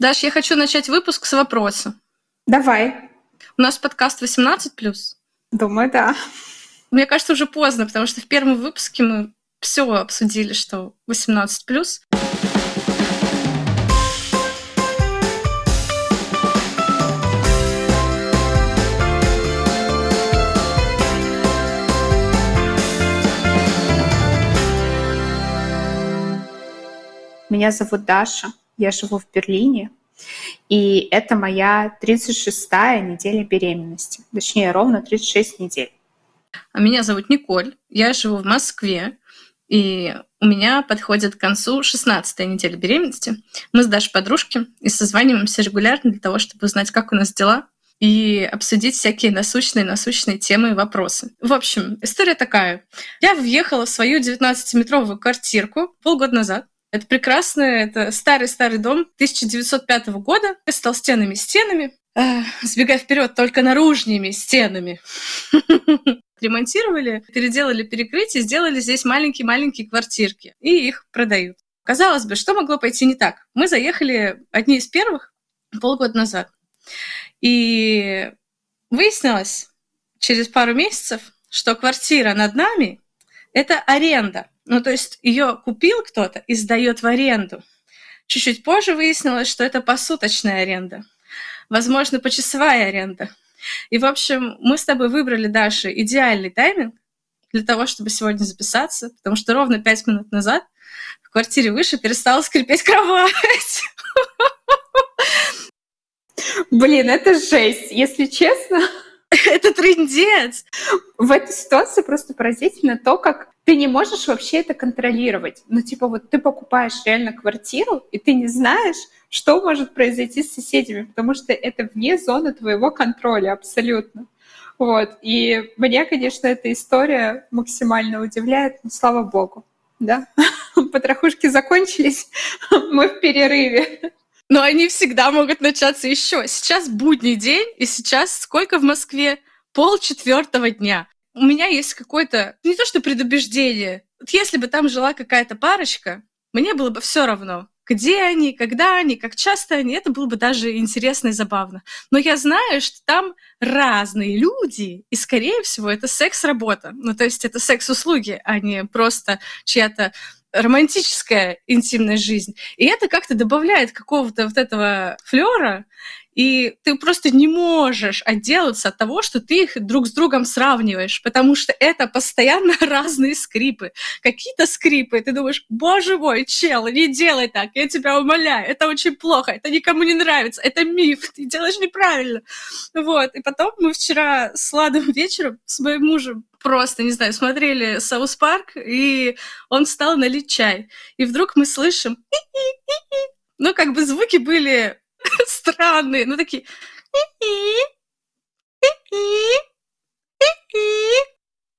Даш, я хочу начать выпуск с вопроса. Давай. У нас подкаст 18+. Думаю, да. Мне кажется, уже поздно, потому что в первом выпуске мы все обсудили, что 18+. Меня зовут Даша, я живу в Берлине, и это моя 36-я неделя беременности, точнее, ровно 36 недель. А меня зовут Николь, я живу в Москве, и у меня подходит к концу 16-я неделя беременности. Мы с Дашей подружки и созваниваемся регулярно для того, чтобы узнать, как у нас дела, и обсудить всякие насущные-насущные темы и вопросы. В общем, история такая. Я въехала в свою 19-метровую квартирку полгода назад. Это прекрасно, это старый-старый дом 1905 года с толстенными стенами, э, сбегая вперед только наружными стенами. Ремонтировали, переделали перекрытие, сделали здесь маленькие-маленькие квартирки, и их продают. Казалось бы, что могло пойти не так? Мы заехали одни из первых полгода назад. И выяснилось через пару месяцев, что квартира над нами – это аренда. Ну, то есть ее купил кто-то и сдает в аренду. Чуть-чуть позже выяснилось, что это посуточная аренда. Возможно, почасовая аренда. И, в общем, мы с тобой выбрали, Даша, идеальный тайминг для того, чтобы сегодня записаться, потому что ровно пять минут назад в квартире выше перестала скрипеть кровать. Блин, это жесть, если честно. Это трендец. В этой ситуации просто поразительно то, как ты не можешь вообще это контролировать. Ну, типа, вот ты покупаешь реально квартиру, и ты не знаешь, что может произойти с соседями, потому что это вне зоны твоего контроля абсолютно. Вот. И меня, конечно, эта история максимально удивляет, но слава богу. Да, потрохушки закончились, мы в перерыве. Но они всегда могут начаться еще. Сейчас будний день, и сейчас сколько в Москве? Пол четвертого дня. У меня есть какое-то, не то что предубеждение, вот если бы там жила какая-то парочка, мне было бы все равно, где они, когда они, как часто они, это было бы даже интересно и забавно. Но я знаю, что там разные люди, и, скорее всего, это секс-работа. Ну, то есть это секс-услуги, а не просто чья-то романтическая интимная жизнь. И это как-то добавляет какого-то вот этого флера, и ты просто не можешь отделаться от того, что ты их друг с другом сравниваешь, потому что это постоянно разные скрипы. Какие-то скрипы, ты думаешь, боже мой, чел, не делай так, я тебя умоляю, это очень плохо, это никому не нравится, это миф, ты делаешь неправильно. Вот, и потом мы вчера с Ладом вечером с моим мужем просто, не знаю, смотрели South Park, и он стал налить чай. И вдруг мы слышим... Ну, как бы звуки были странные, ну такие...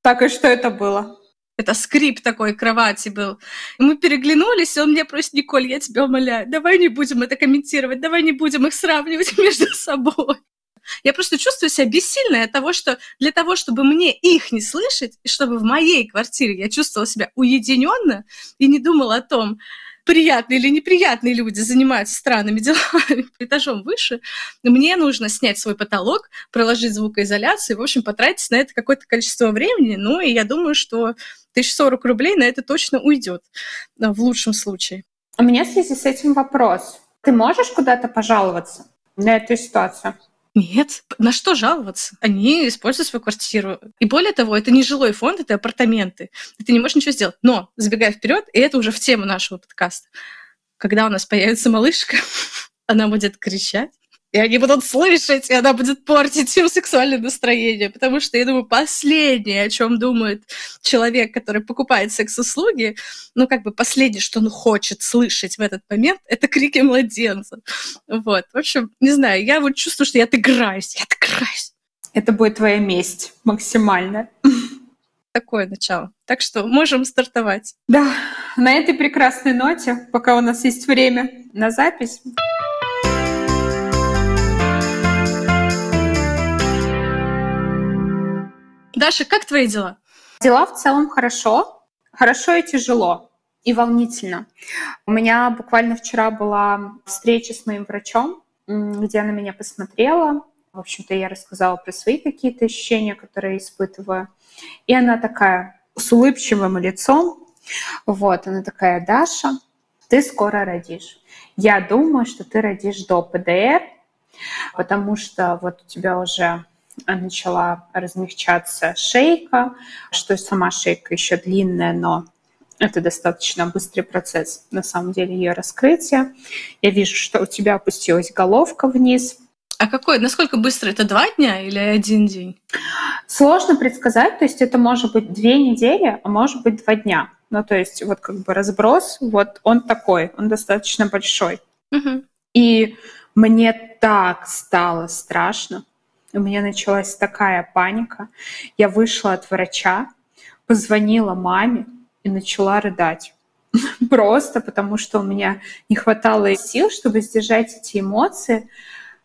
Так, и что это было? Это скрип такой кровати был. И мы переглянулись, и он мне просит, Николь, я тебя умоляю, давай не будем это комментировать, давай не будем их сравнивать между собой. Я просто чувствую себя бессильной от того, что для того, чтобы мне их не слышать, и чтобы в моей квартире я чувствовала себя уединенно и не думала о том, приятные или неприятные люди занимаются странными делами этажом выше, мне нужно снять свой потолок, проложить звукоизоляцию, в общем, потратить на это какое-то количество времени. Ну, и я думаю, что 1040 рублей на это точно уйдет в лучшем случае. У меня в связи с этим вопрос. Ты можешь куда-то пожаловаться на эту ситуацию? Нет, на что жаловаться? Они используют свою квартиру. И более того, это не жилой фонд, это апартаменты. И ты не можешь ничего сделать. Но, забегая вперед, и это уже в тему нашего подкаста, когда у нас появится малышка, она будет кричать, и они будут слышать, и она будет портить им сексуальное настроение. Потому что, я думаю, последнее, о чем думает человек, который покупает секс-услуги, ну, как бы последнее, что он хочет слышать в этот момент, это крики младенца. Вот. В общем, не знаю, я вот чувствую, что я отыграюсь, я отыграюсь. Это будет твоя месть максимально. Такое начало. Так что можем стартовать. Да, на этой прекрасной ноте, пока у нас есть время на запись, Даша, как твои дела? Дела в целом хорошо. Хорошо и тяжело. и волнительно. У меня буквально вчера была встреча с моим врачом, где она меня посмотрела. В общем-то, я рассказала про свои какие-то ощущения, которые я испытываю. И она такая с улыбчивым лицом. Вот, она такая, Даша, ты скоро родишь. Я думаю, что ты родишь до ПДР, потому что вот у тебя уже начала размягчаться шейка, что сама шейка еще длинная, но это достаточно быстрый процесс, на самом деле, ее раскрытия. Я вижу, что у тебя опустилась головка вниз. А какой, насколько быстро? Это два дня или один день? Сложно предсказать, то есть это может быть две недели, а может быть два дня. Ну, то есть вот как бы разброс, вот он такой, он достаточно большой. Угу. И мне так стало страшно, у меня началась такая паника. Я вышла от врача, позвонила маме и начала рыдать. Просто потому, что у меня не хватало сил, чтобы сдержать эти эмоции,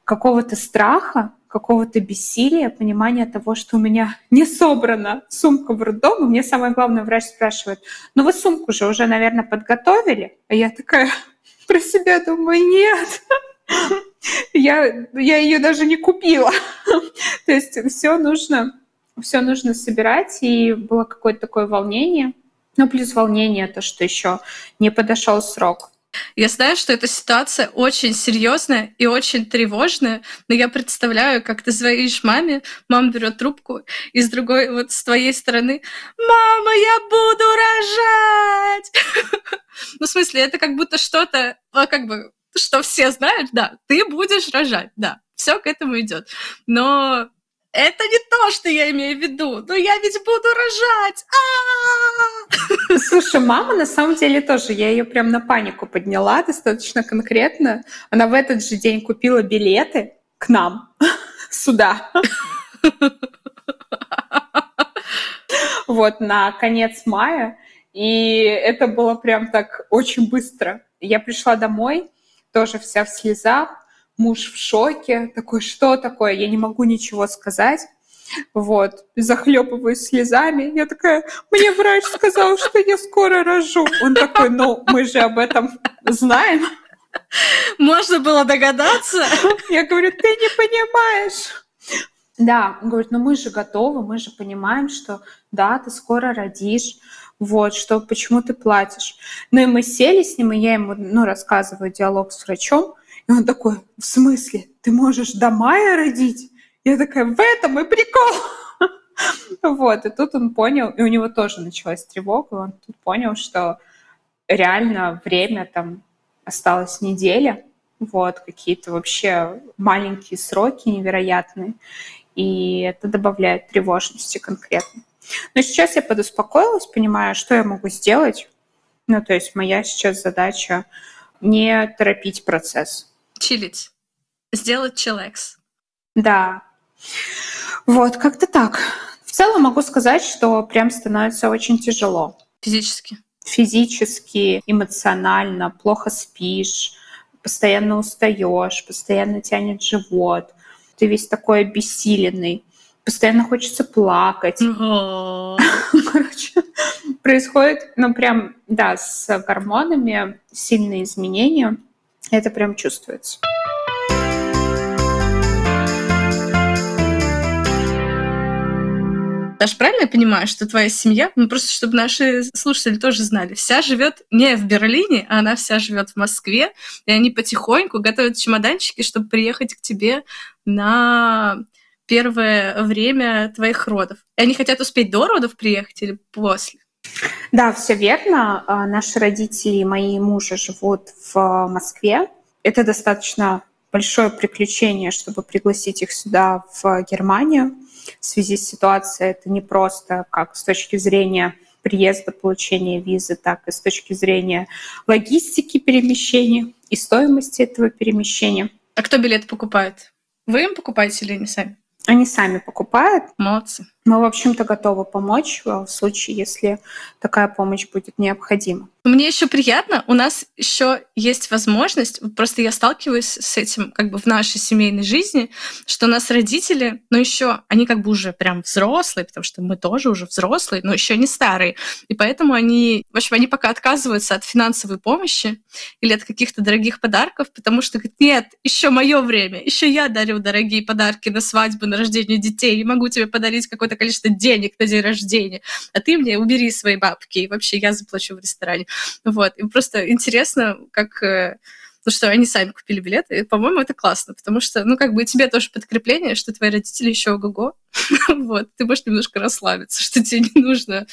какого-то страха, какого-то бессилия, понимания того, что у меня не собрана сумка в роддом. И мне самое главное, врач спрашивает, ну вы сумку же уже, наверное, подготовили? А я такая про себя думаю, нет я, я ее даже не купила. То есть все нужно, все нужно собирать, и было какое-то такое волнение. Ну, плюс волнение, то, что еще не подошел срок. Я знаю, что эта ситуация очень серьезная и очень тревожная, но я представляю, как ты звонишь маме, мама берет трубку, и с другой, вот с твоей стороны, «Мама, я буду рожать!» Ну, смысле, это как будто что-то, а, как бы, что все знают, да, ты будешь рожать, да, все к этому идет. Но это не то, что я имею в виду. Но я ведь буду рожать. А-а-а! Слушай, мама на самом деле тоже, я ее прям на панику подняла достаточно конкретно. Она в этот же день купила билеты к нам сюда. Вот, на конец мая. И это было прям так очень быстро. Я пришла домой, тоже вся в слезах, муж в шоке, такой, что такое, я не могу ничего сказать. Вот, захлепываюсь слезами. Я такая, мне врач сказал, что я скоро рожу. Он такой, ну, мы же об этом знаем. Можно было догадаться. Я говорю, ты не понимаешь. Да, он говорит, ну мы же готовы, мы же понимаем, что да, ты скоро родишь вот, что почему ты платишь. Ну и мы сели с ним, и я ему, ну, рассказываю диалог с врачом, и он такой, в смысле, ты можешь до мая родить? Я такая, в этом и прикол. Вот, и тут он понял, и у него тоже началась тревога, он тут понял, что реально время там осталось неделя, вот, какие-то вообще маленькие сроки невероятные, и это добавляет тревожности конкретно. Но сейчас я подуспокоилась, понимаю, что я могу сделать. Ну, то есть моя сейчас задача не торопить процесс. Чилить. Сделать чилекс. Да. Вот, как-то так. В целом могу сказать, что прям становится очень тяжело. Физически? Физически, эмоционально, плохо спишь, постоянно устаешь, постоянно тянет живот. Ты весь такой обессиленный постоянно хочется плакать. Короче, происходит, ну, прям, да, с гормонами сильные изменения. Это прям чувствуется. Даш, правильно я понимаю, что твоя семья, ну просто чтобы наши слушатели тоже знали, вся живет не в Берлине, а она вся живет в Москве, и они потихоньку готовят чемоданчики, чтобы приехать к тебе на первое время твоих родов? И они хотят успеть до родов приехать или после? Да, все верно. А, наши родители, мои мужа живут в Москве. Это достаточно большое приключение, чтобы пригласить их сюда, в Германию. В связи с ситуацией это не просто как с точки зрения приезда, получения визы, так и с точки зрения логистики перемещения и стоимости этого перемещения. А кто билет покупает? Вы им покупаете или они сами? Они сами покупают. Молодцы. Мы, в общем-то, готовы помочь в случае, если такая помощь будет необходима. Мне еще приятно, у нас еще есть возможность, просто я сталкиваюсь с этим как бы в нашей семейной жизни, что у нас родители, но еще они как бы уже прям взрослые, потому что мы тоже уже взрослые, но еще не старые. И поэтому они, в общем, они пока отказываются от финансовой помощи или от каких-то дорогих подарков, потому что говорят, нет, еще мое время, еще я дарю дорогие подарки на свадьбу, на рождение детей, могу тебе подарить какое-то количество денег на день рождения, а ты мне убери свои бабки, и вообще я заплачу в ресторане. Вот. И просто интересно, как ну что они сами купили билеты. И, по-моему, это классно, потому что, ну, как бы тебе тоже подкрепление, что твои родители еще ого-го. вот. Ты можешь немножко расслабиться, что тебе не нужно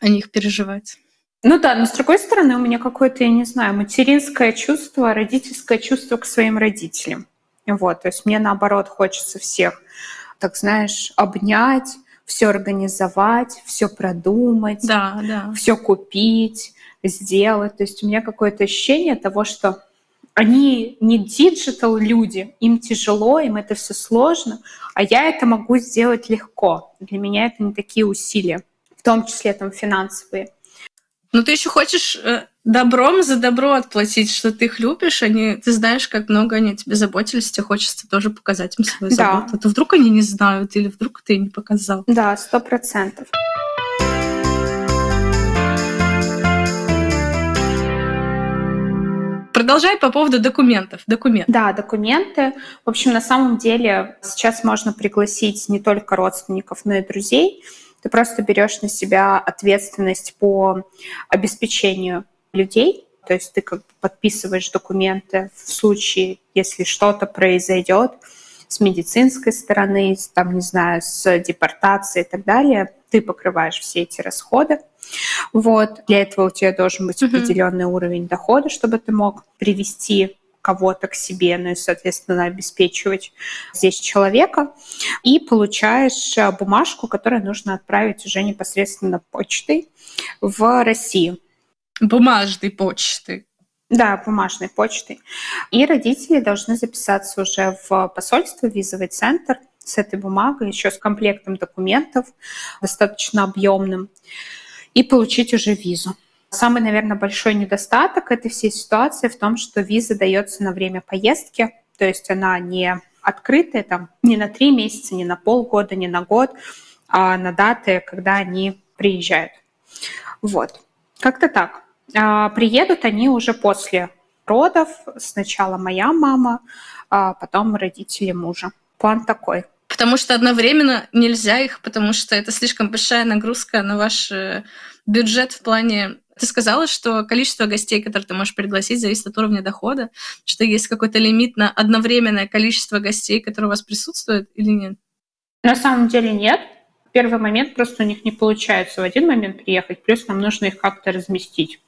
о них переживать. Ну да, но с другой стороны, у меня какое-то, я не знаю, материнское чувство, родительское чувство к своим родителям. Вот, то есть мне наоборот хочется всех, так знаешь, обнять, все организовать, все продумать, да, да. все купить, сделать. То есть у меня какое-то ощущение того, что они не digital люди, им тяжело, им это все сложно, а я это могу сделать легко. Для меня это не такие усилия, в том числе там финансовые. Ну ты еще хочешь э, добром за добро отплатить, что ты их любишь, они, ты знаешь, как много они тебе заботились, тебе хочется тоже показать им свою да. заботу. А то вдруг они не знают, или вдруг ты не показал. Да, сто процентов. Продолжай по поводу документов. Документы. Да, документы. В общем, на самом деле сейчас можно пригласить не только родственников, но и друзей. Ты просто берешь на себя ответственность по обеспечению людей. То есть ты как бы подписываешь документы в случае, если что-то произойдет с медицинской стороны, там, не знаю, с депортацией и так далее. Ты покрываешь все эти расходы. Вот. Для этого у тебя должен быть определенный mm-hmm. уровень дохода, чтобы ты мог привести кого-то к себе, ну и, соответственно, обеспечивать здесь человека. И получаешь э, бумажку, которую нужно отправить уже непосредственно почтой в Россию. Бумажной почты. Да, бумажной почтой. И родители должны записаться уже в посольство, визовый центр с этой бумагой, еще с комплектом документов, достаточно объемным и получить уже визу. Самый, наверное, большой недостаток этой всей ситуации в том, что виза дается на время поездки, то есть она не открытая там не на три месяца, не на полгода, не на год, а на даты, когда они приезжают. Вот. Как-то так. А, приедут они уже после родов. Сначала моя мама, а потом родители мужа. План такой. Потому что одновременно нельзя их, потому что это слишком большая нагрузка на ваш э, бюджет в плане ты сказала, что количество гостей, которые ты можешь пригласить, зависит от уровня дохода, что есть какой-то лимит на одновременное количество гостей, которые у вас присутствуют, или нет? На самом деле нет. В первый момент просто у них не получается в один момент приехать, плюс нам нужно их как-то разместить.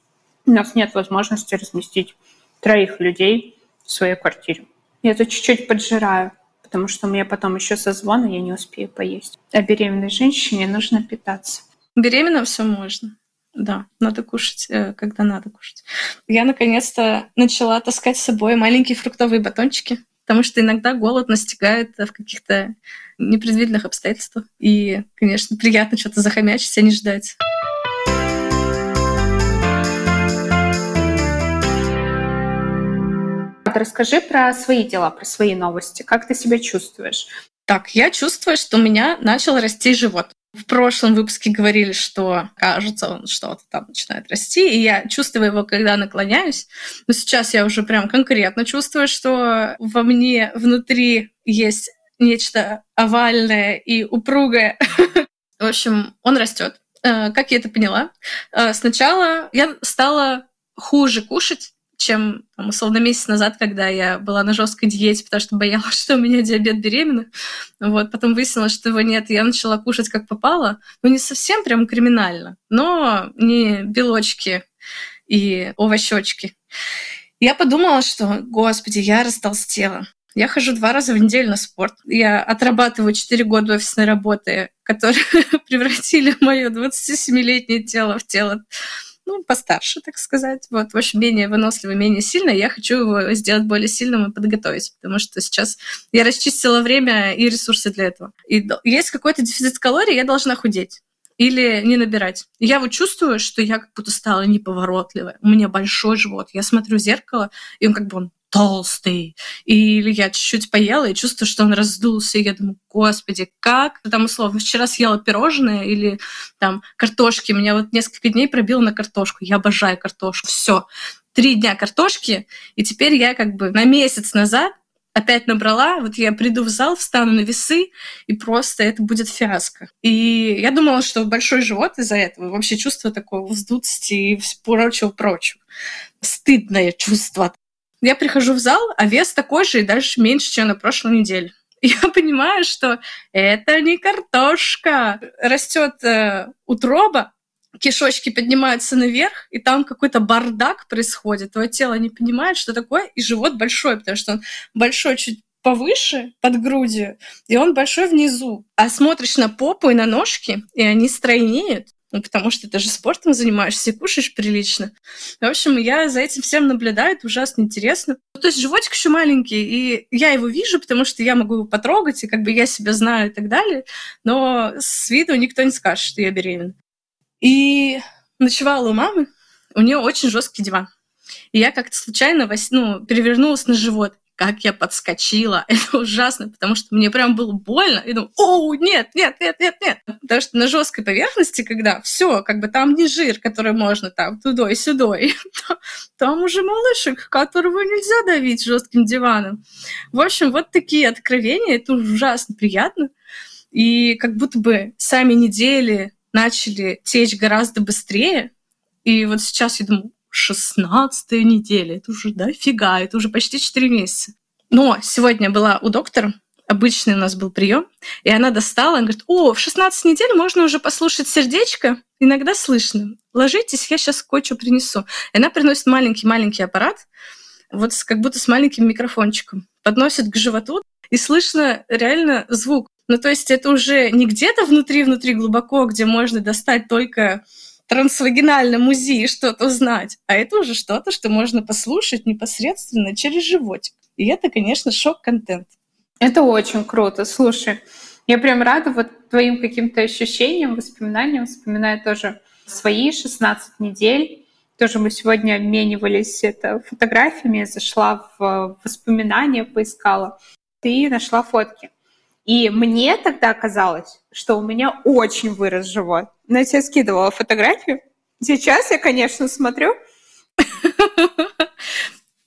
У нас нет возможности разместить троих людей в своей квартире. Я тут чуть-чуть поджираю потому что меня потом еще созвон, и я не успею поесть. А беременной женщине нужно питаться. Беременна все можно. Да, надо кушать, э, когда надо кушать. Я наконец-то начала таскать с собой маленькие фруктовые батончики, потому что иногда голод настигает в каких-то непредвиденных обстоятельствах. И, конечно, приятно что-то захомячить, а не ждать. Расскажи про свои дела, про свои новости. Как ты себя чувствуешь? Так, я чувствую, что у меня начал расти живот. В прошлом выпуске говорили, что кажется, он что-то там начинает расти, и я чувствую его, когда наклоняюсь. Но сейчас я уже прям конкретно чувствую, что во мне внутри есть нечто овальное и упругое. В общем, он растет. Э, как я это поняла? Э, сначала я стала хуже кушать, чем, там, условно, месяц назад, когда я была на жесткой диете, потому что боялась, что у меня диабет беременна. Вот, потом выяснилось, что его нет, я начала кушать как попало. Ну, не совсем прям криминально, но не белочки и овощечки. Я подумала, что, господи, я растолстела. Я хожу два раза в неделю на спорт. Я отрабатываю 4 года офисной работы, которые превратили мое 27-летнее тело в тело ну, постарше, так сказать. Вот, в общем, менее выносливый, менее сильный. Я хочу его сделать более сильным и подготовить, потому что сейчас я расчистила время и ресурсы для этого. И есть какой-то дефицит калорий, я должна худеть или не набирать. Я вот чувствую, что я как будто стала неповоротливой. У меня большой живот. Я смотрю в зеркало, и он как бы он толстый. Или я чуть-чуть поела и чувствую, что он раздулся. И я думаю, господи, как? Там условно, вчера съела пирожное или там картошки. Меня вот несколько дней пробило на картошку. Я обожаю картошку. Все. Три дня картошки, и теперь я как бы на месяц назад опять набрала, вот я приду в зал, встану на весы, и просто это будет фиаско. И я думала, что большой живот из-за этого, вообще чувство такого вздутости и прочего-прочего. Стыдное чувство. Я прихожу в зал, а вес такой же и дальше меньше, чем на прошлой неделе. Я понимаю, что это не картошка. Растет э, утроба, кишочки поднимаются наверх, и там какой-то бардак происходит. Твое тело не понимает, что такое, и живот большой, потому что он большой чуть повыше, под грудью, и он большой внизу. А смотришь на попу и на ножки, и они стройнеют, ну, потому что ты же спортом занимаешься и кушаешь прилично. В общем, я за этим всем наблюдаю, это ужасно интересно. Ну, то есть животик еще маленький, и я его вижу, потому что я могу его потрогать, и как бы я себя знаю и так далее, но с виду никто не скажет, что я беременна. И ночевала у мамы, у нее очень жесткий диван. И я как-то случайно ну, перевернулась на живот. Как я подскочила. Это ужасно, потому что мне прям было больно. И думаю, о, нет, нет, нет, нет, нет. Потому что на жесткой поверхности, когда все, как бы там не жир, который можно там сюда, и там уже малышек, которого нельзя давить жестким диваном. В общем, вот такие откровения, это ужасно приятно. И как будто бы сами недели начали течь гораздо быстрее. И вот сейчас я думаю, 16 неделя, это уже дофига, это уже почти 4 месяца. Но сегодня была у доктора, обычный у нас был прием, и она достала, она говорит, о, в 16 недель можно уже послушать сердечко, иногда слышно. Ложитесь, я сейчас кое-что принесу. И она приносит маленький-маленький аппарат, вот как будто с маленьким микрофончиком, подносит к животу, и слышно реально звук. Ну, то есть это уже не где-то внутри-внутри глубоко, где можно достать только трансвагинальном УЗИ что-то узнать, а это уже что-то, что можно послушать непосредственно через животик. И это, конечно, шок-контент. Это очень круто. Слушай, я прям рада вот твоим каким-то ощущениям, воспоминаниям. Вспоминаю тоже свои 16 недель. Тоже мы сегодня обменивались это фотографиями, зашла в воспоминания, поискала. Ты нашла фотки. И мне тогда казалось, что у меня очень вырос живот. Но я тебе скидывала фотографию. Сейчас я, конечно, смотрю.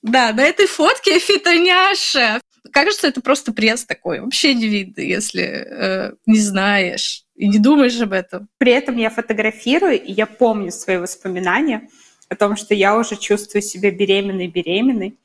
Да, на этой фотке фитоняша. Кажется, это просто пресс такой. Вообще не видно, если э, не знаешь и не думаешь об этом. При этом я фотографирую, и я помню свои воспоминания о том, что я уже чувствую себя беременной-беременной.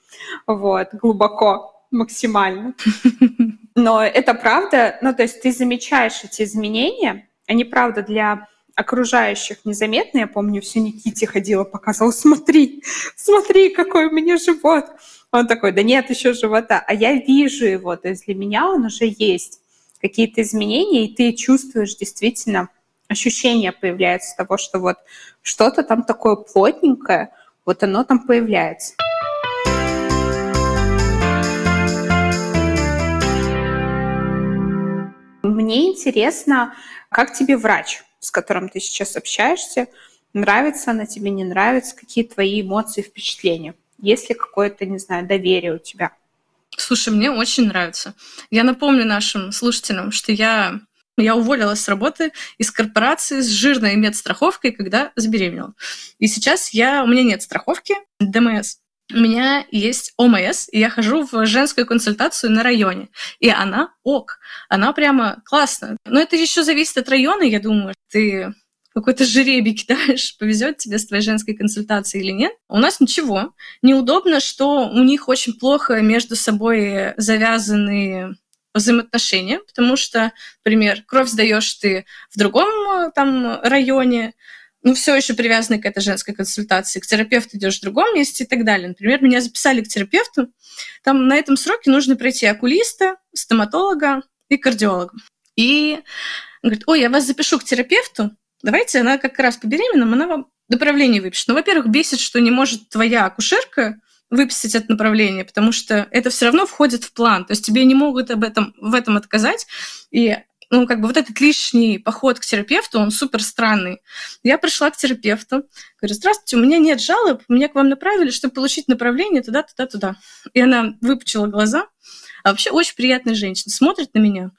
Вот, глубоко, максимально. Но это правда, ну то есть ты замечаешь эти изменения, они правда для окружающих незаметны. Я помню, все Никите ходила, показывала, смотри, смотри, какой у меня живот. Он такой, да нет еще живота. А я вижу его, то есть для меня он уже есть. Какие-то изменения, и ты чувствуешь действительно, ощущение появляется того, что вот что-то там такое плотненькое, вот оно там появляется. Мне интересно, как тебе врач, с которым ты сейчас общаешься, нравится она тебе, не нравится, какие твои эмоции, впечатления? Есть ли какое-то, не знаю, доверие у тебя? Слушай, мне очень нравится. Я напомню нашим слушателям, что я я уволилась с работы из корпорации с жирной медстраховкой, когда забеременела. И сейчас я, у меня нет страховки ДМС у меня есть ОМС, и я хожу в женскую консультацию на районе. И она ок, она прямо классная. Но это еще зависит от района, я думаю. Ты какой-то жеребий кидаешь, повезет тебе с твоей женской консультацией или нет. У нас ничего. Неудобно, что у них очень плохо между собой завязаны взаимоотношения, потому что, например, кровь сдаешь ты в другом там районе, ну, все еще привязаны к этой женской консультации, к терапевту идешь в другом месте и так далее. Например, меня записали к терапевту, там на этом сроке нужно пройти окулиста, стоматолога и кардиолога. И говорит, ой, я вас запишу к терапевту, давайте, она как раз по беременным, она вам направление выпишет. Ну, во-первых, бесит, что не может твоя акушерка выписать это направление, потому что это все равно входит в план. То есть тебе не могут об этом, в этом отказать. И ну, как бы вот этот лишний поход к терапевту, он супер странный. Я пришла к терапевту, говорю, здравствуйте, у меня нет жалоб, меня к вам направили, чтобы получить направление туда, туда, туда. И она выпучила глаза, а вообще очень приятная женщина, смотрит на меня,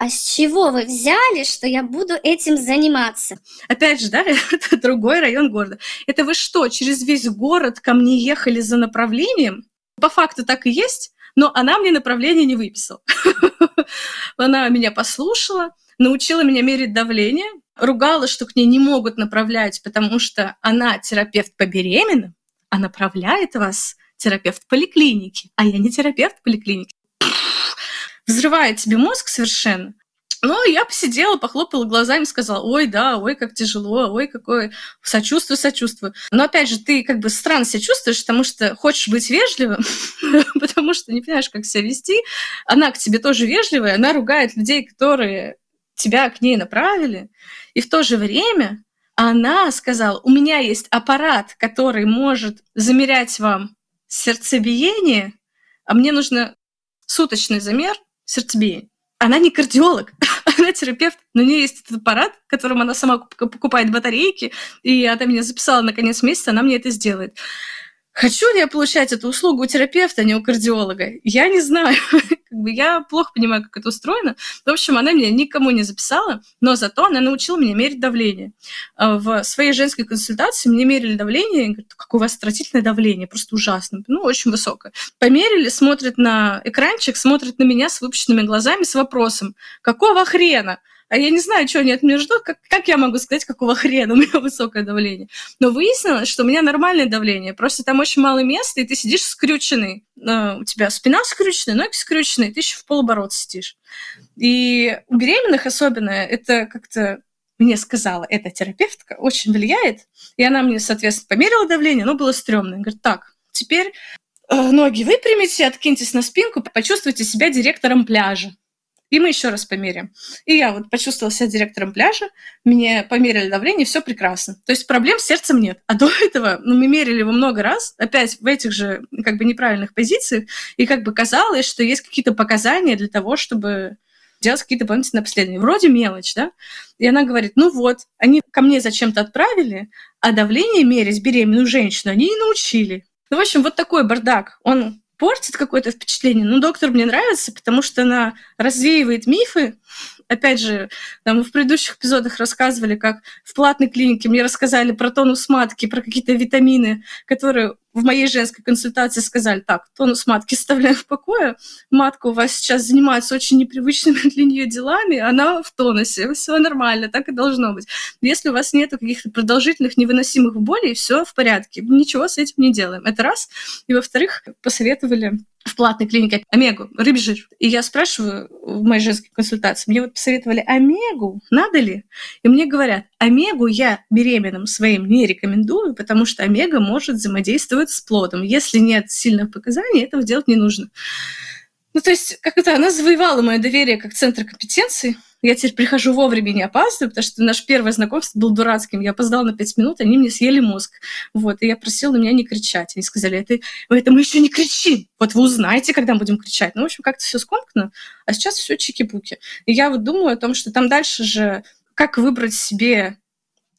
а с чего вы взяли, что я буду этим заниматься? Опять же, да, это другой район города. Это вы что, через весь город ко мне ехали за направлением? По факту так и есть, но она мне направление не выписала. Она меня послушала, научила меня мерить давление, ругала, что к ней не могут направлять, потому что она терапевт по беременным, а направляет вас терапевт поликлиники, а я не терапевт поликлиники взрывает тебе мозг совершенно. Ну, я посидела, похлопала глазами, сказала, ой, да, ой, как тяжело, ой, какое сочувствую, сочувствую. Но опять же, ты как бы странно себя чувствуешь, потому что хочешь быть вежливым, потому что не понимаешь, как себя вести. Она к тебе тоже вежливая, она ругает людей, которые тебя к ней направили. И в то же время она сказала, у меня есть аппарат, который может замерять вам сердцебиение, а мне нужно суточный замер, сердцебиение. Она не кардиолог, она терапевт, но у нее есть этот аппарат, которым она сама покупает батарейки, и она меня записала на конец месяца, она мне это сделает. Хочу ли я получать эту услугу у терапевта, а не у кардиолога? Я не знаю. как бы я плохо понимаю, как это устроено. В общем, она меня никому не записала, но зато она научила меня мерить давление. А, в своей женской консультации мне мерили давление, и говорят, как у вас отвратительное давление, просто ужасно, ну, очень высокое. Померили, смотрят на экранчик, смотрят на меня с выпущенными глазами с вопросом, какого хрена? А я не знаю, что они от меня ждут, как, как я могу сказать, какого хрена у меня высокое давление. Но выяснилось, что у меня нормальное давление, просто там очень мало места, и ты сидишь скрюченный. Э, у тебя спина скрюченная, ноги скрюченные, ты еще в полоборот сидишь. И у беременных особенно это как-то мне сказала эта терапевтка, очень влияет. И она мне, соответственно, померила давление, но было стрёмно. Говорит, так, теперь э, ноги выпрямите, откиньтесь на спинку, почувствуйте себя директором пляжа и мы еще раз померяем. И я вот почувствовала себя директором пляжа, мне померили давление, все прекрасно. То есть проблем с сердцем нет. А до этого, ну, мы мерили его много раз, опять в этих же, как бы, неправильных позициях, и как бы казалось, что есть какие-то показания для того, чтобы делать какие-то дополнительные обследования. Вроде мелочь, да? И она говорит, ну вот, они ко мне зачем-то отправили, а давление мерить беременную женщину они не научили. Ну, в общем, вот такой бардак. Он портит какое-то впечатление. Ну, доктор мне нравится, потому что она развеивает мифы. Опять же, там в предыдущих эпизодах рассказывали, как в платной клинике мне рассказали про тонус матки, про какие-то витамины, которые в моей женской консультации сказали, так, тонус матки оставляем в покое, матка у вас сейчас занимается очень непривычными для нее делами, она в тонусе, все нормально, так и должно быть. Если у вас нет каких-то продолжительных невыносимых болей, все в порядке, ничего с этим не делаем. Это раз. И во-вторых, посоветовали в платной клинике омегу, рыбий жир. И я спрашиваю в моей женской консультации, мне вот посоветовали омегу, надо ли? И мне говорят, омегу я беременным своим не рекомендую, потому что омега может взаимодействовать с плодом. Если нет сильных показаний, этого делать не нужно. Ну, то есть, как это, она завоевала мое доверие как центр компетенции, я теперь прихожу вовремя, не опаздываю, потому что наше первое знакомство было дурацким. Я опоздала на пять минут, они мне съели мозг. Вот, и я просила на меня не кричать. Они сказали, это, это мы еще не кричим. Вот вы узнаете, когда будем кричать. Ну, в общем, как-то все скомкано, а сейчас все чики-пуки. И я вот думаю о том, что там дальше же, как выбрать себе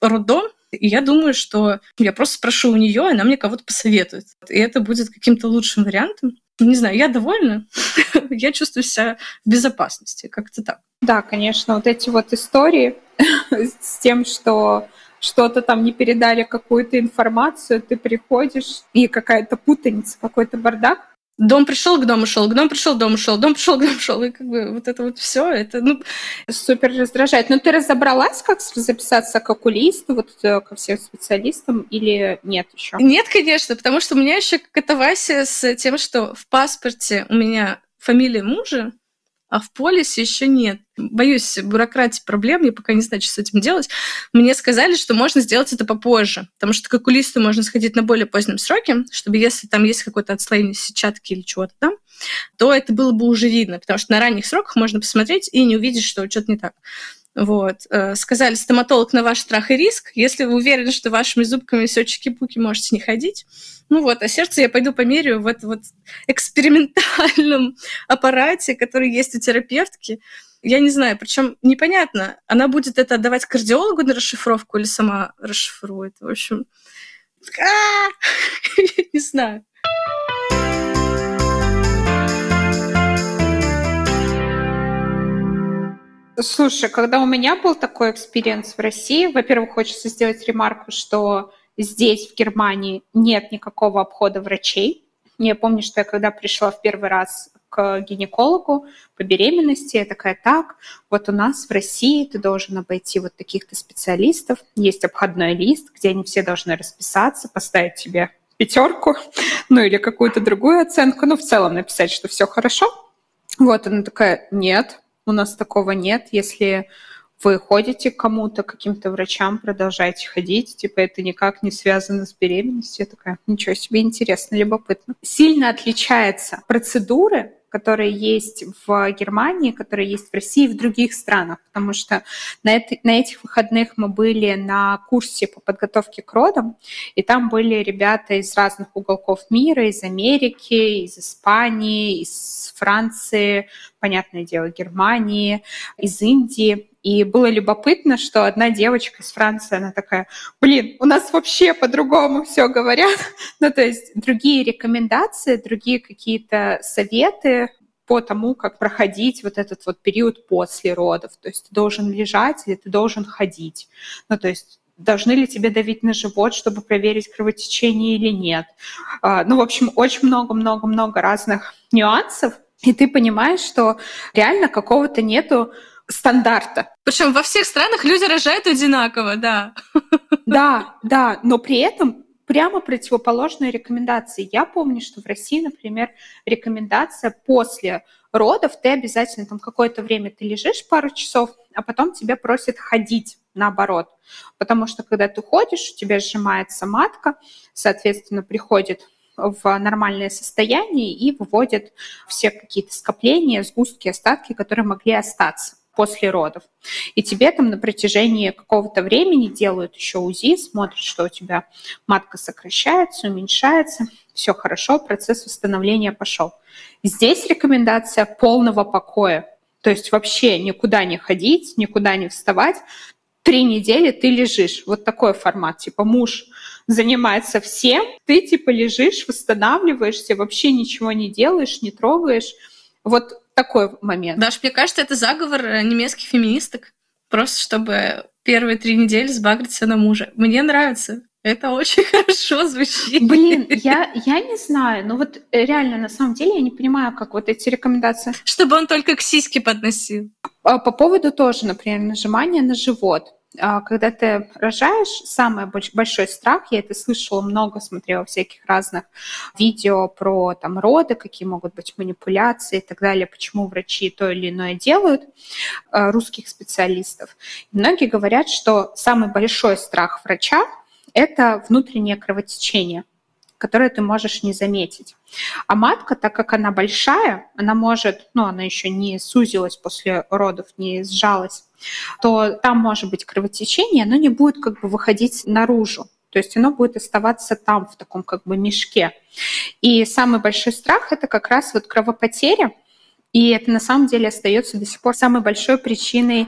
роддом, и я думаю, что я просто спрошу у нее, она мне кого-то посоветует. И это будет каким-то лучшим вариантом. Не знаю, я довольна. я чувствую себя в безопасности. Как-то так. Да, конечно, вот эти вот истории с тем, что что-то там не передали какую-то информацию, ты приходишь, и какая-то путаница, какой-то бардак, Дом пришел, к дому шел, к дому пришел, к дому шел, дом пришел, к дому шел. И как бы вот это вот все, это, ну... Супер раздражает. Но ты разобралась, как записаться к окулисту, вот э, ко всем специалистам, или нет еще? Нет, конечно, потому что у меня еще катавасия с тем, что в паспорте у меня фамилия мужа, а в полисе еще нет. Боюсь бюрократии проблем, я пока не знаю, что с этим делать. Мне сказали, что можно сделать это попозже, потому что к окулисту можно сходить на более позднем сроке, чтобы если там есть какое-то отслоение сетчатки или чего-то там, то это было бы уже видно, потому что на ранних сроках можно посмотреть и не увидеть, что что-то не так. Вот. Э, сказали, стоматолог на ваш страх и риск. Если вы уверены, что вашими зубками все чики-пуки можете не ходить. Ну вот, а сердце я пойду померяю в этом вот экспериментальном аппарате, который есть у терапевтки. Я не знаю, причем непонятно, она будет это отдавать кардиологу на расшифровку или сама расшифрует. В общем, не знаю. Слушай, когда у меня был такой experience в России, во-первых, хочется сделать ремарку, что здесь, в Германии, нет никакого обхода врачей. Я помню, что я когда пришла в первый раз к гинекологу по беременности, я такая, так, вот у нас в России ты должен обойти вот таких-то специалистов, есть обходной лист, где они все должны расписаться, поставить тебе пятерку, ну или какую-то другую оценку, ну в целом написать, что все хорошо. Вот она такая, нет, у нас такого нет. Если вы ходите к кому-то, каким-то врачам, продолжаете ходить, типа это никак не связано с беременностью. Я такая, ничего себе, интересно, любопытно. Сильно отличается процедуры которые есть в Германии, которые есть в России и в других странах, потому что на, это, на этих выходных мы были на курсе по подготовке к родам, и там были ребята из разных уголков мира, из Америки, из Испании, из Франции, понятное дело, Германии, из Индии. И было любопытно, что одна девочка из Франции, она такая, блин, у нас вообще по-другому все говорят. ну, то есть другие рекомендации, другие какие-то советы по тому, как проходить вот этот вот период после родов. То есть ты должен лежать или ты должен ходить. Ну, то есть должны ли тебе давить на живот, чтобы проверить кровотечение или нет. А, ну, в общем, очень много-много-много разных нюансов, и ты понимаешь, что реально какого-то нету стандарта. Причем во всех странах люди рожают одинаково, да. Да, да, но при этом прямо противоположные рекомендации. Я помню, что в России, например, рекомендация после родов, ты обязательно там какое-то время ты лежишь пару часов, а потом тебя просят ходить наоборот. Потому что когда ты ходишь, у тебя сжимается матка, соответственно, приходит в нормальное состояние и выводят все какие-то скопления, сгустки, остатки, которые могли остаться после родов. И тебе там на протяжении какого-то времени делают еще УЗИ, смотрят, что у тебя матка сокращается, уменьшается, все хорошо, процесс восстановления пошел. Здесь рекомендация полного покоя, то есть вообще никуда не ходить, никуда не вставать, три недели ты лежишь. Вот такой формат, типа муж занимается всем, ты типа лежишь, восстанавливаешься, вообще ничего не делаешь, не трогаешь. Вот такой момент. Даш, мне кажется, это заговор э, немецких феминисток. Просто чтобы первые три недели сбагриться на мужа. Мне нравится. Это очень хорошо звучит. Блин, я, я не знаю, но вот э, реально, на самом деле, я не понимаю, как вот эти рекомендации. Чтобы он только к сиське подносил. А по поводу тоже, например, нажимания на живот. А, когда ты рожаешь, самый большой страх, я это слышала много, смотрела всяких разных видео про там роды, какие могут быть манипуляции и так далее, почему врачи то или иное делают, а, русских специалистов. многие говорят, что самый большой страх врача – это внутреннее кровотечение которое ты можешь не заметить. А матка, так как она большая, она может, ну, она еще не сузилась после родов, не сжалась, то там может быть кровотечение, но не будет как бы выходить наружу. То есть оно будет оставаться там, в таком как бы мешке. И самый большой страх – это как раз вот кровопотеря, и это на самом деле остается до сих пор самой большой причиной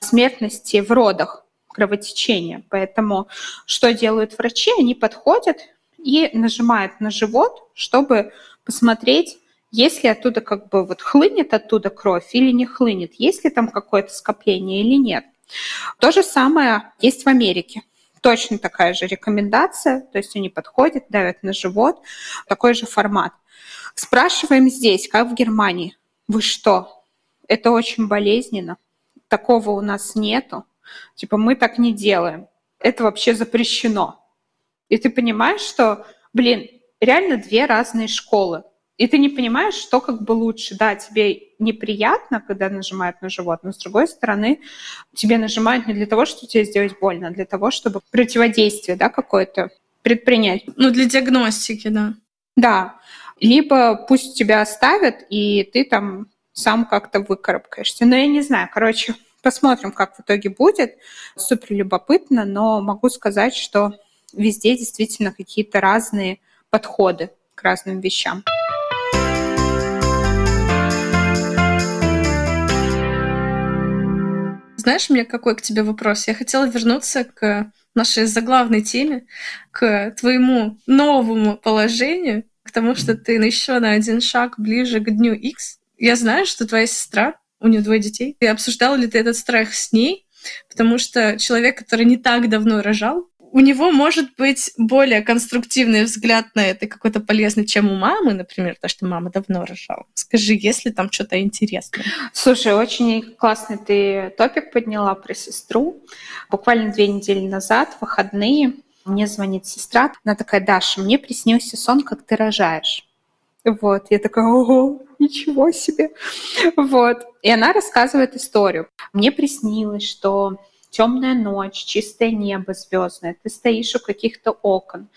смертности в родах кровотечения. Поэтому что делают врачи? Они подходят и нажимает на живот, чтобы посмотреть, есть ли оттуда как бы вот хлынет оттуда кровь или не хлынет, есть ли там какое-то скопление или нет. То же самое есть в Америке. Точно такая же рекомендация, то есть они подходят, давят на живот, такой же формат. Спрашиваем здесь, как в Германии, вы что? Это очень болезненно, такого у нас нету, типа мы так не делаем, это вообще запрещено. И ты понимаешь, что, блин, реально две разные школы. И ты не понимаешь, что как бы лучше. Да, тебе неприятно, когда нажимают на живот, но с другой стороны, тебе нажимают не для того, чтобы тебе сделать больно, а для того, чтобы противодействие да, какое-то предпринять. Ну, для диагностики, да. Да. Либо пусть тебя оставят, и ты там сам как-то выкарабкаешься. Но я не знаю, короче, Посмотрим, как в итоге будет. Супер любопытно, но могу сказать, что везде действительно какие-то разные подходы к разным вещам. Знаешь, у меня какой к тебе вопрос? Я хотела вернуться к нашей заглавной теме, к твоему новому положению, к тому, что ты еще на один шаг ближе к дню X. Я знаю, что твоя сестра, у нее двое детей. Ты обсуждал ли ты этот страх с ней? Потому что человек, который не так давно рожал, у него может быть более конструктивный взгляд на это, какой-то полезный, чем у мамы, например, потому что мама давно рожала. Скажи, если там что-то интересное. Слушай, очень классный ты топик подняла про сестру. Буквально две недели назад, в выходные, мне звонит сестра. Она такая, Даша, мне приснился сон, как ты рожаешь. Вот, я такая, ого, ничего себе. Вот. И она рассказывает историю. Мне приснилось, что темная ночь, чистое небо звездное, ты стоишь у каких-то окон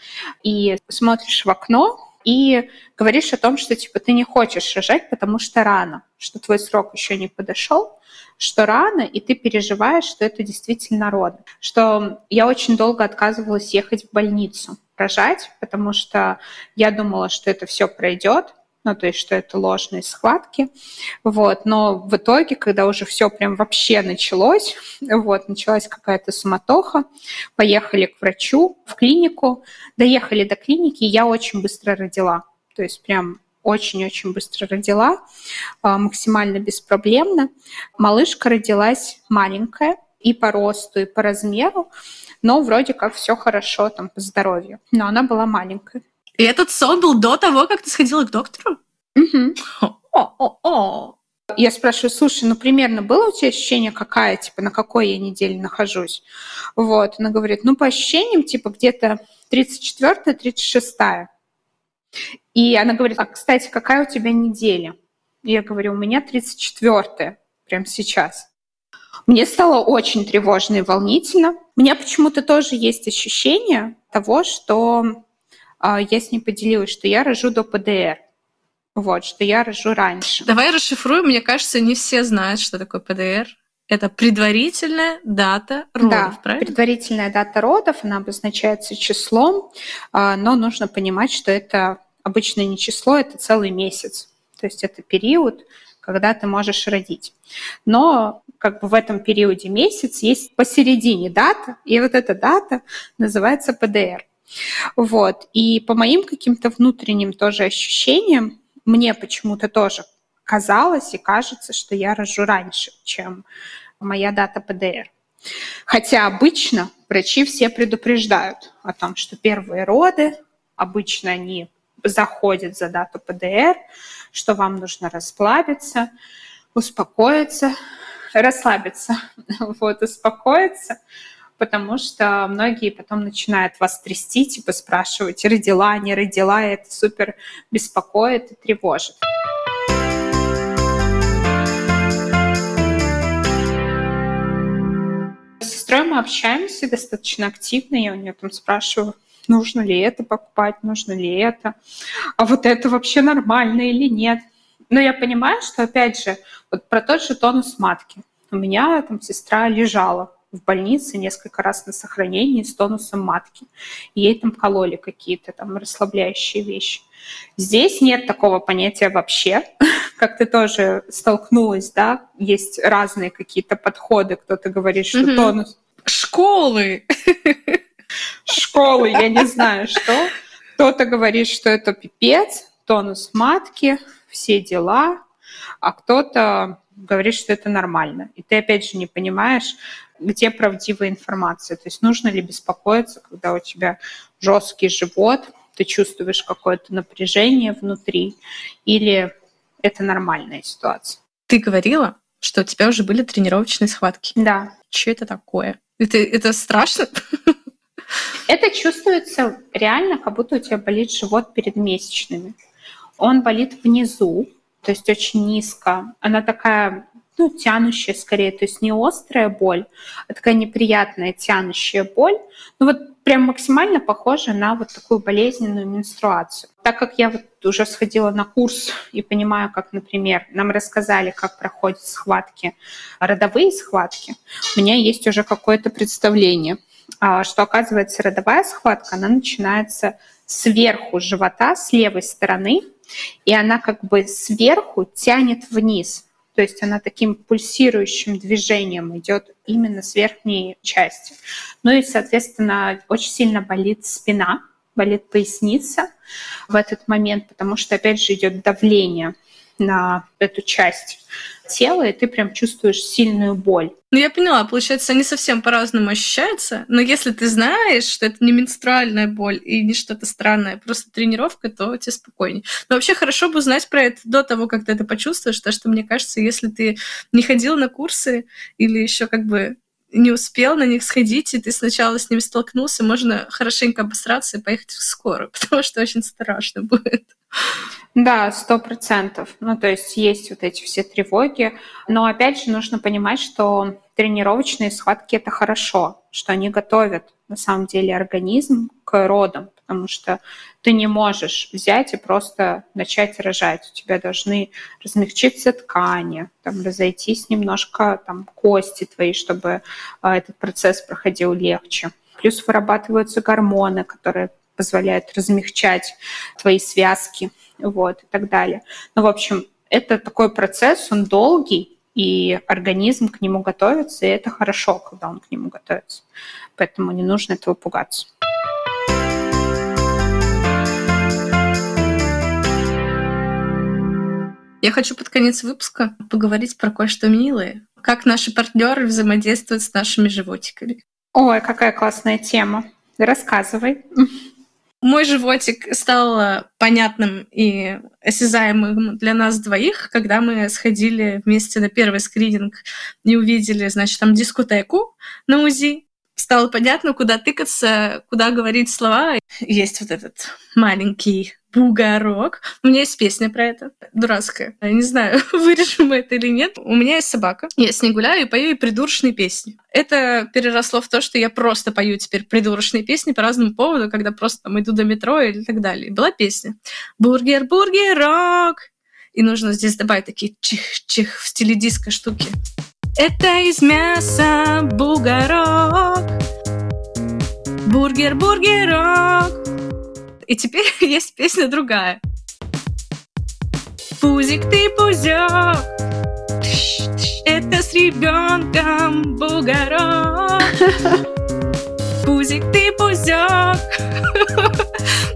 и смотришь в окно, и говоришь о том, что типа ты не хочешь рожать, потому что рано, что твой срок еще не подошел, что рано, и ты переживаешь, что это действительно родно. Что я очень долго отказывалась ехать в больницу рожать, потому что я думала, что это все пройдет, ну, то есть, что это ложные схватки, вот, но в итоге, когда уже все прям вообще началось, вот, началась какая-то суматоха, поехали к врачу в клинику, доехали до клиники, и я очень быстро родила, то есть прям очень-очень быстро родила, а, максимально беспроблемно. Малышка родилась маленькая и по росту, и по размеру, но вроде как все хорошо там по здоровью, но она была маленькая. И этот сон был до того, как ты сходила к доктору? Угу. О-о-о. Я спрашиваю, слушай, ну примерно было у тебя ощущение, какая, типа, на какой я неделе нахожусь? Вот, она говорит, ну по ощущениям, типа, где-то 34-я, 36-я. И она говорит, а, кстати, какая у тебя неделя? Я говорю, у меня 34-я, прямо сейчас. Мне стало очень тревожно и волнительно. У меня почему-то тоже есть ощущение того, что я с ней поделилась, что я рожу до ПДР. Вот, что я рожу раньше. Давай расшифруем. Мне кажется, не все знают, что такое ПДР. Это предварительная дата родов, да, правильно? предварительная дата родов, она обозначается числом, а, но нужно понимать, что это обычно не число, это целый месяц. То есть это период, когда ты можешь родить. Но как бы в этом периоде месяц есть посередине дата, и вот эта дата называется ПДР. Вот. И по моим каким-то внутренним тоже ощущениям, мне почему-то тоже казалось и кажется, что я рожу раньше, чем моя дата ПДР. Хотя обычно врачи все предупреждают о том, что первые роды, обычно они заходят за дату ПДР, что вам нужно расслабиться, успокоиться, расслабиться, вот, успокоиться, потому что многие потом начинают вас трясти, типа спрашивать, родила, не родила, и это супер беспокоит и тревожит. С сестрой мы общаемся достаточно активно, я у нее там спрашиваю, нужно ли это покупать, нужно ли это, а вот это вообще нормально или нет. Но я понимаю, что, опять же, вот про тот же тонус матки. У меня там сестра лежала в больнице несколько раз на сохранении с тонусом матки. И ей там кололи какие-то там расслабляющие вещи. Здесь нет такого понятия вообще, как ты тоже столкнулась, да, есть разные какие-то подходы, кто-то говорит, что mm-hmm. тонус... Школы! Школы, я не знаю, что. Кто-то говорит, что это пипец, тонус матки, все дела, а кто-то говорит, что это нормально. И ты опять же не понимаешь, где правдивая информация. То есть нужно ли беспокоиться, когда у тебя жесткий живот, ты чувствуешь какое-то напряжение внутри, или это нормальная ситуация. Ты говорила, что у тебя уже были тренировочные схватки. Да. Что это такое? Это, это страшно? Это чувствуется реально, как будто у тебя болит живот перед месячными. Он болит внизу, то есть очень низко. Она такая ну, тянущая скорее, то есть не острая боль, а такая неприятная тянущая боль. Ну вот прям максимально похожа на вот такую болезненную менструацию. так как я вот уже сходила на курс и понимаю, как, например, нам рассказали, как проходят схватки, родовые схватки, у меня есть уже какое-то представление, а, что, оказывается, родовая схватка, она начинается сверху живота, с левой стороны, и она как бы сверху тянет вниз. То есть она таким пульсирующим движением идет именно с верхней части. Ну и, соответственно, очень сильно болит спина, болит поясница в этот момент, потому что, опять же, идет давление на эту часть тела, и ты прям чувствуешь сильную боль. Ну, я поняла, получается, они совсем по-разному ощущаются, но если ты знаешь, что это не менструальная боль и не что-то странное, просто тренировка, то тебе спокойнее. Но вообще хорошо бы узнать про это до того, как ты это почувствуешь, потому что мне кажется, если ты не ходил на курсы или еще как бы не успел на них сходить, и ты сначала с ними столкнулся, можно хорошенько обосраться и поехать в скорую, потому что очень страшно будет. Да, сто процентов. Ну, то есть есть вот эти все тревоги. Но опять же нужно понимать, что тренировочные схватки – это хорошо, что они готовят на самом деле организм к родам, потому что ты не можешь взять и просто начать рожать. У тебя должны размягчиться ткани, там, разойтись немножко там, кости твои, чтобы э, этот процесс проходил легче. Плюс вырабатываются гормоны, которые позволяют размягчать твои связки, вот, и так далее. Ну, в общем, это такой процесс, он долгий, и организм к нему готовится, и это хорошо, когда он к нему готовится. Поэтому не нужно этого пугаться. Я хочу под конец выпуска поговорить про кое-что милое. Как наши партнеры взаимодействуют с нашими животиками. Ой, какая классная тема. Рассказывай. Мой животик стал понятным и осязаемым для нас двоих, когда мы сходили вместе на первый скрининг и увидели, значит, там дискотеку на УЗИ. Стало понятно, куда тыкаться, куда говорить слова. Есть вот этот маленький бугорок. У меня есть песня про это, дурацкая. Я не знаю, вырежем мы это или нет. У меня есть собака. Я с ней гуляю и пою ей придурочные песни. Это переросло в то, что я просто пою теперь придурочные песни по разному поводу, когда просто там иду до метро или так далее. Была песня «Бургер, бургерок». И нужно здесь добавить такие чих-чих в стиле диска штуки. Это из мяса бугорок. Бургер, бургерок. И теперь есть песня другая. Пузик ты пузек, это с ребенком бугорок. Пузик ты пузек.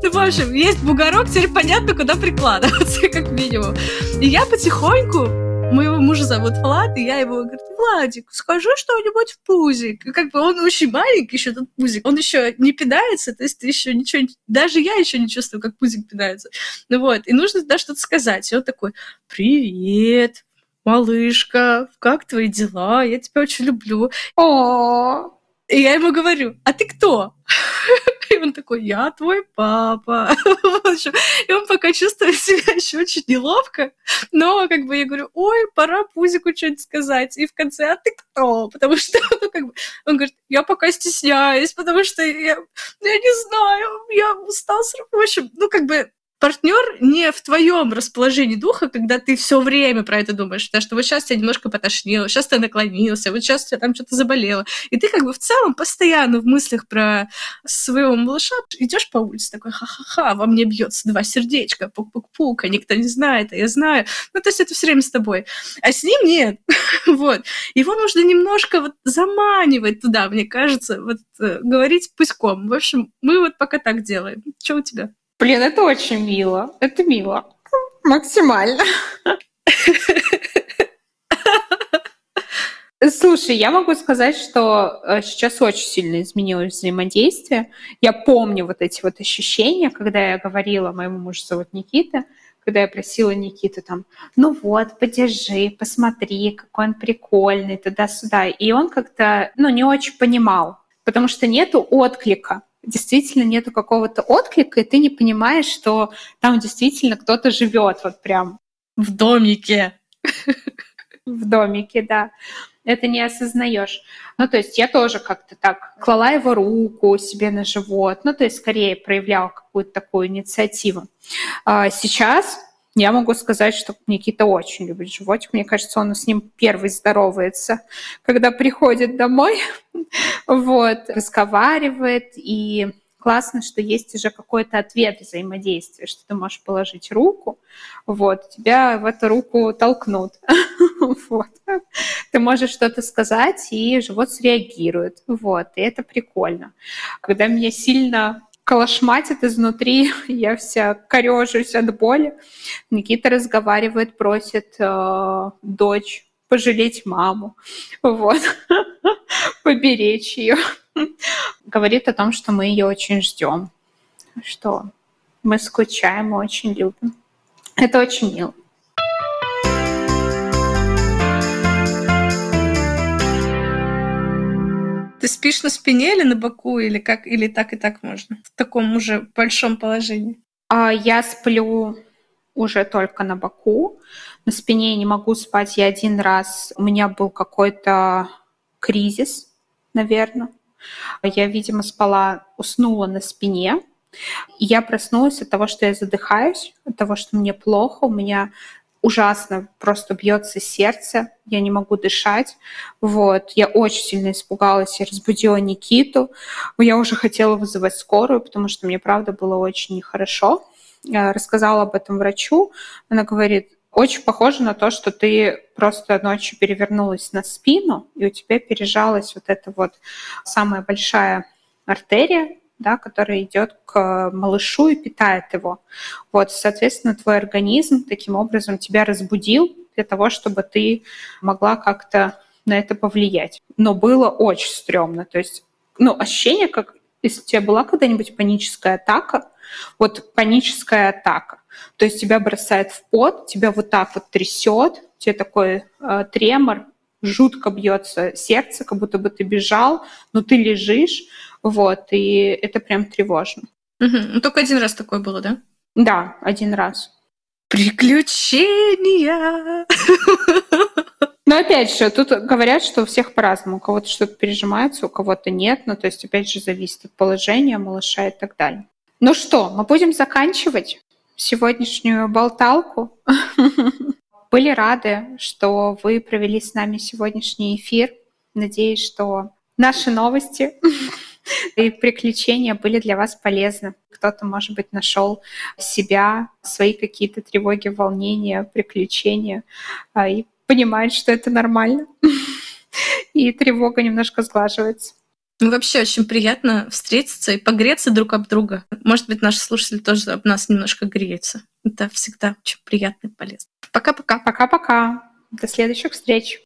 Ну, в общем, есть бугорок, теперь понятно, куда прикладываться, как минимум. И я потихоньку моего мужа зовут Влад, и я его говорю, Владик, скажи что-нибудь в пузик. И как бы он очень маленький еще, этот пузик. Он еще не пидается, то есть ты еще ничего... Даже я еще не чувствую, как пузик пидается. Ну вот, и нужно туда что-то сказать. И он такой, привет, малышка, как твои дела? Я тебя очень люблю. О, и я ему говорю, а ты кто? И он такой, я твой папа. И он пока чувствует себя еще очень неловко, но как бы я говорю, ой, пора Пузику что-нибудь сказать. И в конце, а ты кто? Потому что ну, как бы, он говорит, я пока стесняюсь, потому что я, я не знаю, я устал. В общем, ну как бы партнер не в твоем расположении духа, когда ты все время про это думаешь, потому что вот сейчас тебя немножко потошнило, сейчас ты наклонился, вот сейчас тебя там что-то заболело. И ты как бы в целом постоянно в мыслях про своего малыша идешь по улице такой, ха-ха-ха, во мне бьется два сердечка, пук-пук-пук, а никто не знает, а я знаю. Ну, то есть это все время с тобой. А с ним нет. вот. Его нужно немножко вот заманивать туда, мне кажется, вот э, говорить пуськом. В общем, мы вот пока так делаем. Что у тебя? Блин, это очень мило. Это мило. Максимально. Слушай, я могу сказать, что э, сейчас очень сильно изменилось взаимодействие. Я помню вот эти вот ощущения, когда я говорила моему мужу зовут Никита, когда я просила Никиту там, ну вот, подержи, посмотри, какой он прикольный, туда-сюда. И он как-то, ну, не очень понимал, потому что нету отклика действительно нету какого-то отклика, и ты не понимаешь, что там действительно кто-то живет вот прям в домике. В домике, да. это не осознаешь. Ну, то есть я тоже как-то так клала его руку себе на живот, ну, то есть скорее проявляла какую-то такую инициативу. А сейчас я могу сказать, что Никита очень любит животик. Мне кажется, он с ним первый здоровается, когда приходит домой, вот, разговаривает и классно, что есть уже какой-то ответ взаимодействия, что ты можешь положить руку, вот, тебя в эту руку толкнут. вот. Ты можешь что-то сказать, и живот среагирует. Вот, и это прикольно. Когда меня сильно колошматит изнутри, я вся корежусь от боли. Никита разговаривает, просит э, дочь пожалеть маму, вот, поберечь ее. Говорит о том, что мы ее очень ждем, что мы скучаем и очень любим. Это очень мило. Ты спишь на спине или на боку, или как, или так и так можно? В таком уже большом положении. А я сплю уже только на боку. На спине я не могу спать. Я один раз... У меня был какой-то кризис, наверное. Я, видимо, спала, уснула на спине. И я проснулась от того, что я задыхаюсь, от того, что мне плохо. У меня ужасно просто бьется сердце, я не могу дышать. Вот. Я очень сильно испугалась, я разбудила Никиту. Я уже хотела вызывать скорую, потому что мне, правда, было очень нехорошо. Я рассказала об этом врачу. Она говорит, очень похоже на то, что ты просто ночью перевернулась на спину, и у тебя пережалась вот эта вот самая большая артерия, да, которая идет к малышу и питает его. Вот, соответственно, твой организм таким образом тебя разбудил для того, чтобы ты могла как-то на это повлиять. Но было очень стрёмно. То есть, ну, ощущение, как если у тебя была когда-нибудь паническая атака, вот паническая атака, то есть тебя бросает в пот, тебя вот так вот трясет, тебе такой э, тремор, жутко бьется сердце, как будто бы ты бежал, но ты лежишь, вот, и это прям тревожно. Угу. Ну, только один раз такое было, да? Да, один раз. Приключения! Но опять же, тут говорят, что у всех по-разному. У кого-то что-то пережимается, у кого-то нет. Ну, то есть, опять же, зависит от положения малыша и так далее. Ну что, мы будем заканчивать сегодняшнюю болталку. Были рады, что вы провели с нами сегодняшний эфир. Надеюсь, что наши новости и приключения были для вас полезны. Кто-то, может быть, нашел себя, свои какие-то тревоги, волнения, приключения а, и понимает, что это нормально. И тревога немножко сглаживается. Ну, вообще очень приятно встретиться и погреться друг об друга. Может быть, наши слушатели тоже об нас немножко греются. Это всегда очень приятно и полезно. Пока-пока. Пока-пока. До следующих встреч.